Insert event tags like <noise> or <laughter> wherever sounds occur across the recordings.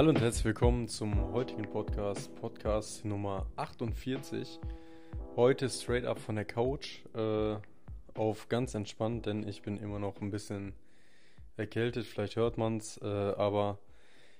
Hallo und herzlich willkommen zum heutigen Podcast, Podcast Nummer 48. Heute straight up von der Couch äh, auf ganz entspannt, denn ich bin immer noch ein bisschen erkältet, vielleicht hört man es, äh, aber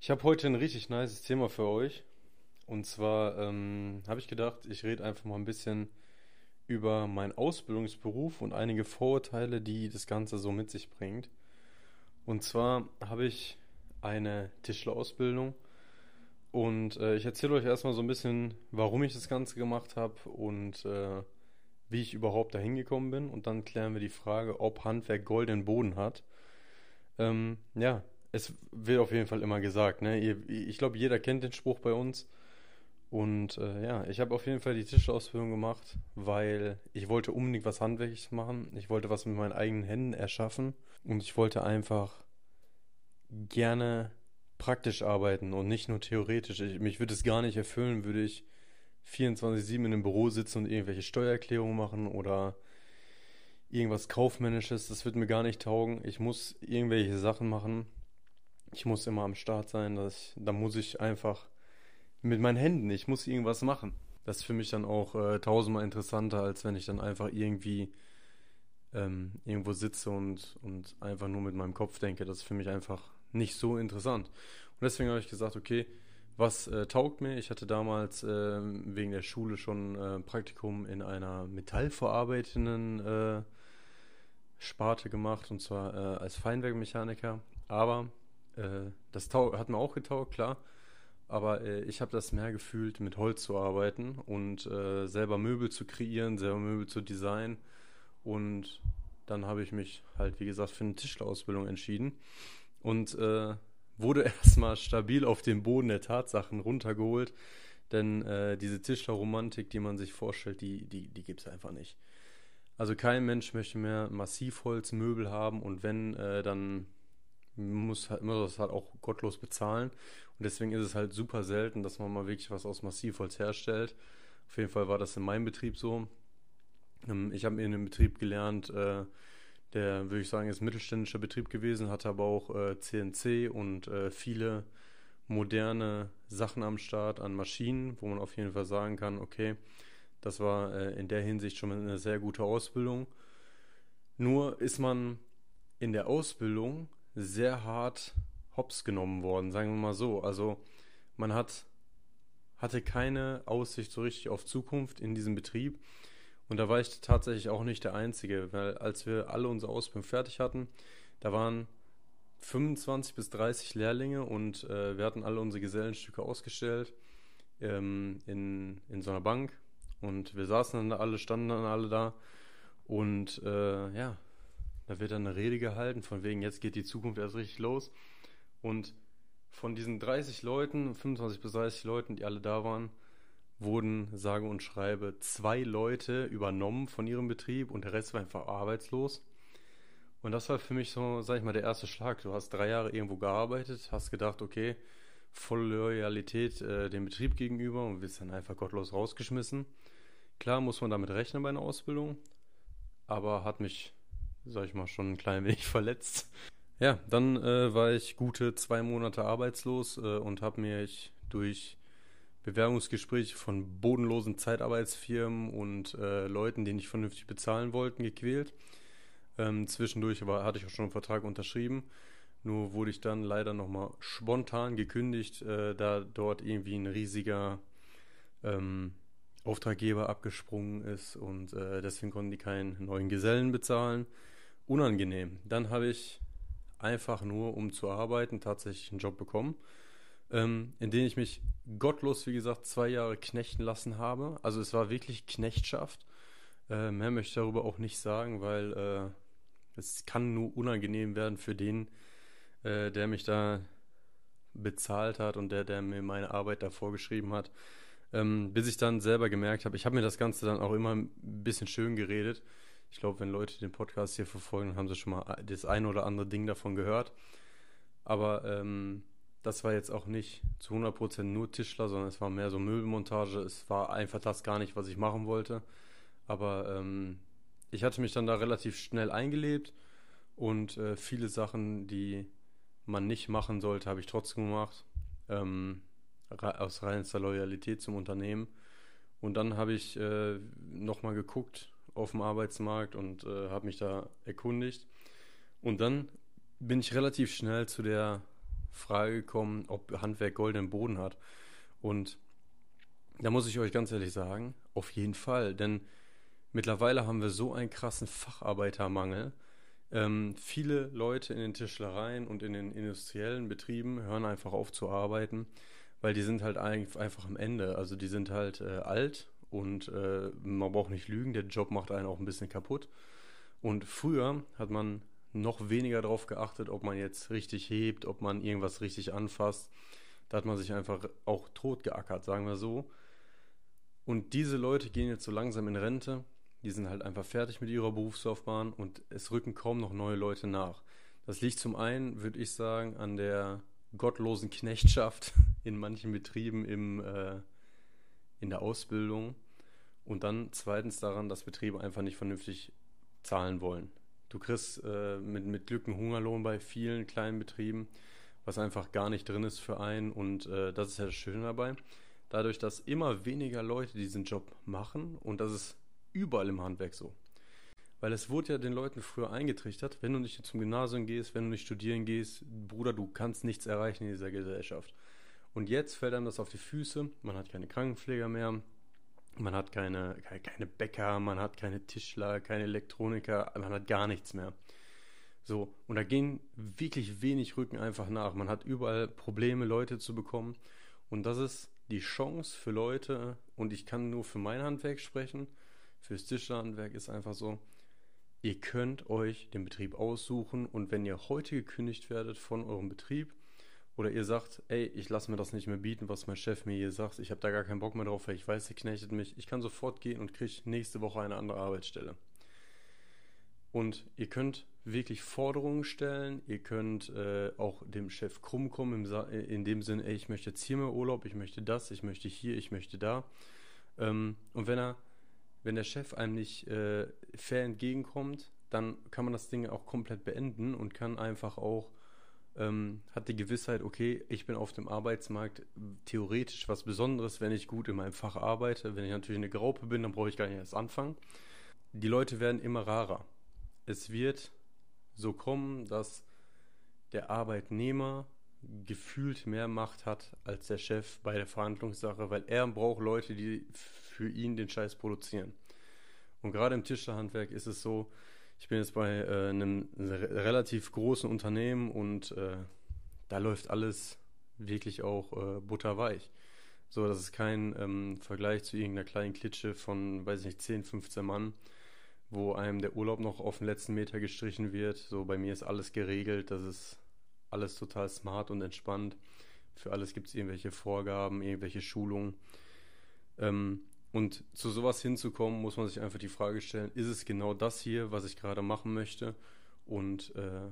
ich habe heute ein richtig nices Thema für euch. Und zwar ähm, habe ich gedacht, ich rede einfach mal ein bisschen über meinen Ausbildungsberuf und einige Vorurteile, die das Ganze so mit sich bringt. Und zwar habe ich eine Tischlerausbildung und äh, ich erzähle euch erstmal so ein bisschen, warum ich das Ganze gemacht habe und äh, wie ich überhaupt dahin gekommen bin. Und dann klären wir die Frage, ob Handwerk goldenen Boden hat. Ähm, ja, es wird auf jeden Fall immer gesagt. Ne? Ich glaube, jeder kennt den Spruch bei uns. Und äh, ja, ich habe auf jeden Fall die Tischausbildung gemacht, weil ich wollte unbedingt was Handwerkliches machen. Ich wollte was mit meinen eigenen Händen erschaffen. Und ich wollte einfach gerne praktisch arbeiten und nicht nur theoretisch. Ich, mich würde es gar nicht erfüllen, würde ich 24-7 in einem Büro sitzen und irgendwelche Steuererklärungen machen oder irgendwas Kaufmännisches. Das wird mir gar nicht taugen. Ich muss irgendwelche Sachen machen. Ich muss immer am Start sein. Dass da muss ich einfach mit meinen Händen, ich muss irgendwas machen. Das ist für mich dann auch äh, tausendmal interessanter, als wenn ich dann einfach irgendwie ähm, irgendwo sitze und, und einfach nur mit meinem Kopf denke. Das ist für mich einfach nicht so interessant. Und deswegen habe ich gesagt, okay, was äh, taugt mir? Ich hatte damals äh, wegen der Schule schon äh, Praktikum in einer metallverarbeitenden äh, Sparte gemacht, und zwar äh, als Feinwerkmechaniker. Aber äh, das hat mir auch getaugt, klar. Aber ich habe das mehr gefühlt, mit Holz zu arbeiten und selber Möbel zu kreieren, selber Möbel zu designen. Und dann habe ich mich halt, wie gesagt, für eine Tischlerausbildung entschieden und äh, wurde <laughs> erstmal stabil auf den Boden der Tatsachen runtergeholt. Denn äh, diese Tischlerromantik, die man sich vorstellt, die, die, die gibt es einfach nicht. Also kein Mensch möchte mehr Massivholzmöbel haben und wenn, äh, dann muss, halt, muss das halt auch gottlos bezahlen. Und deswegen ist es halt super selten, dass man mal wirklich was aus Massivholz herstellt. Auf jeden Fall war das in meinem Betrieb so. Ähm, ich habe in dem Betrieb gelernt, äh, der, würde ich sagen, ist ein mittelständischer Betrieb gewesen, hatte aber auch äh, CNC und äh, viele moderne Sachen am Start an Maschinen, wo man auf jeden Fall sagen kann, okay, das war äh, in der Hinsicht schon eine sehr gute Ausbildung. Nur ist man in der Ausbildung sehr hart hops genommen worden, sagen wir mal so. Also man hat, hatte keine Aussicht so richtig auf Zukunft in diesem Betrieb und da war ich tatsächlich auch nicht der Einzige, weil als wir alle unsere Ausbildung fertig hatten, da waren 25 bis 30 Lehrlinge und äh, wir hatten alle unsere Gesellenstücke ausgestellt ähm, in, in so einer Bank. Und wir saßen dann da alle, standen dann alle da. Und äh, ja, da wird dann eine Rede gehalten, von wegen, jetzt geht die Zukunft erst richtig los. Und von diesen 30 Leuten, 25 bis 30 Leuten, die alle da waren, wurden, sage und schreibe, zwei Leute übernommen von ihrem Betrieb und der Rest war einfach arbeitslos. Und das war für mich so, sag ich mal, der erste Schlag. Du hast drei Jahre irgendwo gearbeitet, hast gedacht, okay, volle Loyalität äh, dem Betrieb gegenüber und wirst dann einfach gottlos rausgeschmissen. Klar muss man damit rechnen bei einer Ausbildung, aber hat mich, sag ich mal, schon ein klein wenig <laughs> verletzt. Ja, dann äh, war ich gute zwei Monate arbeitslos äh, und habe mich durch Bewerbungsgespräche von bodenlosen Zeitarbeitsfirmen und äh, Leuten, die nicht vernünftig bezahlen wollten, gequält. Ähm, zwischendurch aber hatte ich auch schon einen Vertrag unterschrieben. Nur wurde ich dann leider nochmal spontan gekündigt, äh, da dort irgendwie ein riesiger ähm, Auftraggeber abgesprungen ist und äh, deswegen konnten die keinen neuen Gesellen bezahlen. Unangenehm. Dann habe ich einfach nur, um zu arbeiten, tatsächlich einen Job bekommen ähm, in denen ich mich gottlos, wie gesagt, zwei Jahre knechten lassen habe. Also es war wirklich Knechtschaft. Äh, mehr möchte ich darüber auch nicht sagen, weil äh, es kann nur unangenehm werden für den, äh, der mich da bezahlt hat und der, der mir meine Arbeit da vorgeschrieben hat. Ähm, bis ich dann selber gemerkt habe, ich habe mir das Ganze dann auch immer ein bisschen schön geredet. Ich glaube, wenn Leute den Podcast hier verfolgen, haben sie schon mal das ein oder andere Ding davon gehört. Aber ähm, das war jetzt auch nicht zu 100% nur Tischler, sondern es war mehr so Möbelmontage. Es war einfach das gar nicht, was ich machen wollte. Aber ähm, ich hatte mich dann da relativ schnell eingelebt und äh, viele Sachen, die man nicht machen sollte, habe ich trotzdem gemacht. ähm, aus reinster Loyalität zum Unternehmen. Und dann habe ich äh, nochmal geguckt auf dem Arbeitsmarkt und äh, habe mich da erkundigt. Und dann bin ich relativ schnell zu der Frage gekommen, ob Handwerk goldenen Boden hat. Und da muss ich euch ganz ehrlich sagen, auf jeden Fall. Denn mittlerweile haben wir so einen krassen Facharbeitermangel. Ähm, viele Leute in den Tischlereien und in den industriellen Betrieben hören einfach auf zu arbeiten, weil die sind halt einfach am Ende. Also die sind halt äh, alt und äh, man braucht nicht lügen, der Job macht einen auch ein bisschen kaputt. Und früher hat man noch weniger darauf geachtet, ob man jetzt richtig hebt, ob man irgendwas richtig anfasst. Da hat man sich einfach auch tot geackert, sagen wir so. Und diese Leute gehen jetzt so langsam in Rente. Die sind halt einfach fertig mit ihrer Berufslaufbahn und es rücken kaum noch neue Leute nach. Das liegt zum einen, würde ich sagen, an der gottlosen Knechtschaft <laughs> in manchen Betrieben im, äh, in der Ausbildung. Und dann zweitens daran, dass Betriebe einfach nicht vernünftig zahlen wollen. Du kriegst äh, mit, mit Glück einen Hungerlohn bei vielen kleinen Betrieben, was einfach gar nicht drin ist für einen. Und äh, das ist ja das Schöne dabei. Dadurch, dass immer weniger Leute diesen Job machen, und das ist überall im Handwerk so. Weil es wurde ja den Leuten früher eingetrichtert, wenn du nicht zum Gymnasium gehst, wenn du nicht studieren gehst, Bruder, du kannst nichts erreichen in dieser Gesellschaft. Und jetzt fällt einem das auf die Füße, man hat keine Krankenpfleger mehr, man hat keine, keine Bäcker, man hat keine Tischler, keine Elektroniker, man hat gar nichts mehr. So, und da gehen wirklich wenig Rücken einfach nach. Man hat überall Probleme, Leute zu bekommen. Und das ist die Chance für Leute, und ich kann nur für mein Handwerk sprechen, fürs Tischlerhandwerk ist einfach so, ihr könnt euch den Betrieb aussuchen und wenn ihr heute gekündigt werdet von eurem Betrieb, oder ihr sagt, ey, ich lasse mir das nicht mehr bieten, was mein Chef mir hier sagt. Ich habe da gar keinen Bock mehr drauf, weil ich weiß, er knechtet mich. Ich kann sofort gehen und kriege nächste Woche eine andere Arbeitsstelle. Und ihr könnt wirklich Forderungen stellen. Ihr könnt äh, auch dem Chef krumm kommen, im in dem Sinne, ey, ich möchte jetzt hier mehr Urlaub, ich möchte das, ich möchte hier, ich möchte da. Ähm, und wenn er, wenn der Chef einem nicht äh, fair entgegenkommt, dann kann man das Ding auch komplett beenden und kann einfach auch ähm, hat die Gewissheit, okay, ich bin auf dem Arbeitsmarkt theoretisch was Besonderes, wenn ich gut in meinem Fach arbeite. Wenn ich natürlich eine Graupe bin, dann brauche ich gar nicht erst anfangen. Die Leute werden immer rarer. Es wird so kommen, dass der Arbeitnehmer gefühlt mehr Macht hat als der Chef bei der Verhandlungssache, weil er braucht Leute, die für ihn den Scheiß produzieren. Und gerade im Tischlerhandwerk ist es so, ich bin jetzt bei äh, einem relativ großen Unternehmen und äh, da läuft alles wirklich auch äh, butterweich. So, das ist kein ähm, Vergleich zu irgendeiner kleinen Klitsche von, weiß ich nicht, 10, 15 Mann, wo einem der Urlaub noch auf den letzten Meter gestrichen wird. So, bei mir ist alles geregelt, das ist alles total smart und entspannt. Für alles gibt es irgendwelche Vorgaben, irgendwelche Schulungen. Ähm, und zu sowas hinzukommen, muss man sich einfach die Frage stellen, ist es genau das hier, was ich gerade machen möchte? Und äh,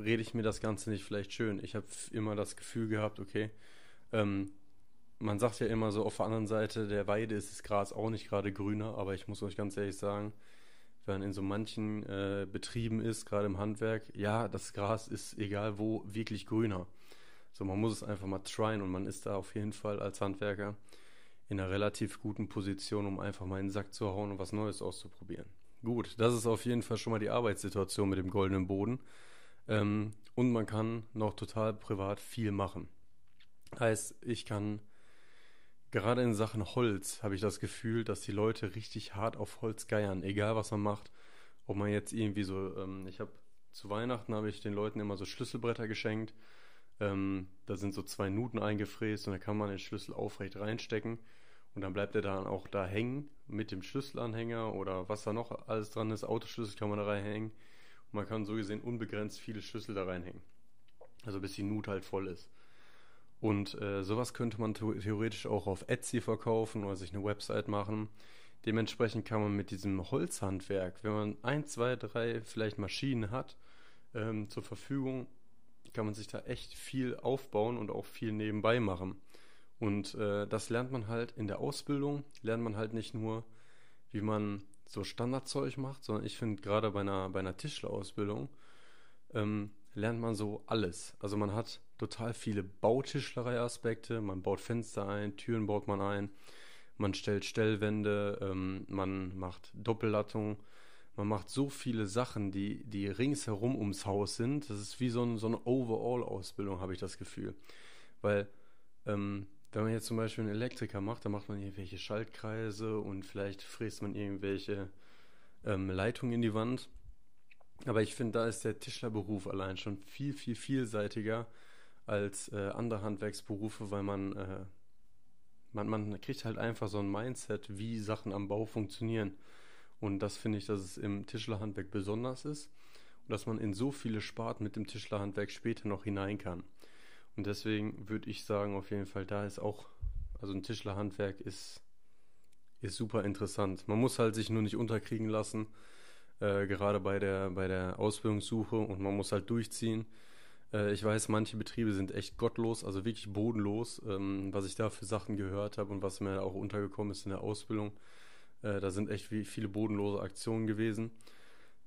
rede ich mir das Ganze nicht vielleicht schön? Ich habe immer das Gefühl gehabt, okay, ähm, man sagt ja immer so, auf der anderen Seite der Weide ist das Gras auch nicht gerade grüner, aber ich muss euch ganz ehrlich sagen, wenn man in so manchen äh, Betrieben ist, gerade im Handwerk, ja, das Gras ist egal wo wirklich grüner. So, man muss es einfach mal tryen und man ist da auf jeden Fall als Handwerker in einer relativ guten Position, um einfach mal in den Sack zu hauen und was Neues auszuprobieren. Gut, das ist auf jeden Fall schon mal die Arbeitssituation mit dem goldenen Boden. Ähm, und man kann noch total privat viel machen. Heißt, ich kann gerade in Sachen Holz habe ich das Gefühl, dass die Leute richtig hart auf Holz geiern, egal was man macht. Ob man jetzt irgendwie so, ähm, ich habe zu Weihnachten habe ich den Leuten immer so Schlüsselbretter geschenkt. Ähm, da sind so zwei Nuten eingefräst und da kann man den Schlüssel aufrecht reinstecken. Und dann bleibt er dann auch da hängen mit dem Schlüsselanhänger oder was da noch alles dran ist. Autoschlüssel kann man da reinhängen. Und man kann so gesehen unbegrenzt viele Schlüssel da reinhängen. Also bis die Nut halt voll ist. Und äh, sowas könnte man theoretisch auch auf Etsy verkaufen oder sich eine Website machen. Dementsprechend kann man mit diesem Holzhandwerk, wenn man ein, zwei, drei vielleicht Maschinen hat ähm, zur Verfügung, kann man sich da echt viel aufbauen und auch viel nebenbei machen. Und äh, das lernt man halt in der Ausbildung, lernt man halt nicht nur, wie man so Standardzeug macht, sondern ich finde gerade bei einer, bei einer Tischlerausbildung ähm, lernt man so alles. Also man hat total viele Bautischlerei-Aspekte. Man baut Fenster ein, Türen baut man ein, man stellt Stellwände, ähm, man macht Doppellattung. Man macht so viele Sachen, die, die ringsherum ums Haus sind. Das ist wie so, ein, so eine Overall-Ausbildung, habe ich das Gefühl. Weil, ähm, wenn man jetzt zum Beispiel einen Elektriker macht, dann macht man irgendwelche Schaltkreise und vielleicht fräst man irgendwelche ähm, Leitungen in die Wand. Aber ich finde, da ist der Tischlerberuf allein schon viel, viel vielseitiger als äh, andere Handwerksberufe, weil man, äh, man, man kriegt halt einfach so ein Mindset, wie Sachen am Bau funktionieren. Und das finde ich, dass es im Tischlerhandwerk besonders ist und dass man in so viele Sparten mit dem Tischlerhandwerk später noch hinein kann. Und deswegen würde ich sagen, auf jeden Fall, da ist auch, also ein Tischlerhandwerk ist, ist super interessant. Man muss halt sich nur nicht unterkriegen lassen äh, gerade bei der, bei der Ausbildungssuche und man muss halt durchziehen. Äh, ich weiß, manche Betriebe sind echt gottlos, also wirklich bodenlos, ähm, was ich da für Sachen gehört habe und was mir auch untergekommen ist in der Ausbildung. Äh, da sind echt viele bodenlose Aktionen gewesen.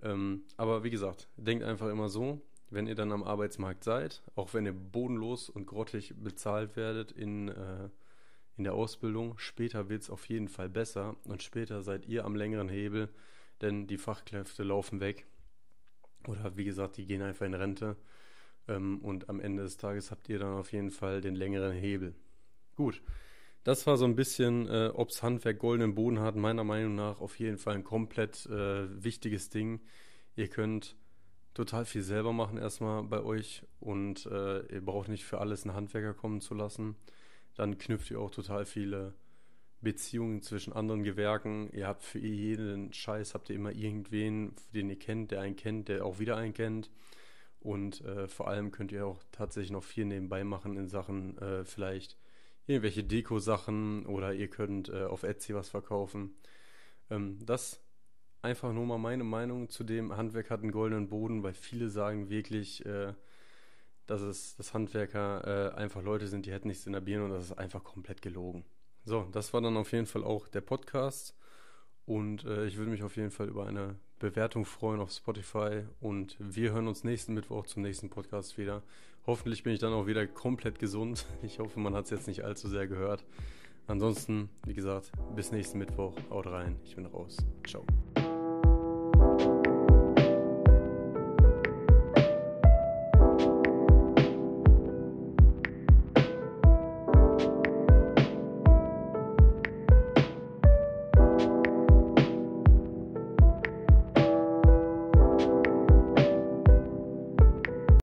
Ähm, aber wie gesagt, denkt einfach immer so, wenn ihr dann am Arbeitsmarkt seid, auch wenn ihr bodenlos und grottig bezahlt werdet in, äh, in der Ausbildung, später wird es auf jeden Fall besser und später seid ihr am längeren Hebel denn die Fachkräfte laufen weg. Oder wie gesagt, die gehen einfach in Rente. Ähm, und am Ende des Tages habt ihr dann auf jeden Fall den längeren Hebel. Gut, das war so ein bisschen, äh, ob's Handwerk goldenen Boden hat, meiner Meinung nach auf jeden Fall ein komplett äh, wichtiges Ding. Ihr könnt total viel selber machen erstmal bei euch und äh, ihr braucht nicht für alles einen Handwerker kommen zu lassen. Dann knüpft ihr auch total viele Beziehungen zwischen anderen Gewerken. Ihr habt für jeden Scheiß habt ihr immer irgendwen, den ihr kennt, der einen kennt, der auch wieder einen kennt. Und äh, vor allem könnt ihr auch tatsächlich noch viel nebenbei machen in Sachen äh, vielleicht irgendwelche Deko-Sachen oder ihr könnt äh, auf Etsy was verkaufen. Ähm, das einfach nur mal meine Meinung zu dem Handwerk hat einen goldenen Boden, weil viele sagen wirklich, äh, dass es dass Handwerker äh, einfach Leute sind, die hätten nichts in der Birne und das ist einfach komplett gelogen. So, das war dann auf jeden Fall auch der Podcast. Und äh, ich würde mich auf jeden Fall über eine Bewertung freuen auf Spotify. Und wir hören uns nächsten Mittwoch zum nächsten Podcast wieder. Hoffentlich bin ich dann auch wieder komplett gesund. <laughs> Ich hoffe, man hat es jetzt nicht allzu sehr gehört. Ansonsten, wie gesagt, bis nächsten Mittwoch. Haut rein. Ich bin raus. Ciao.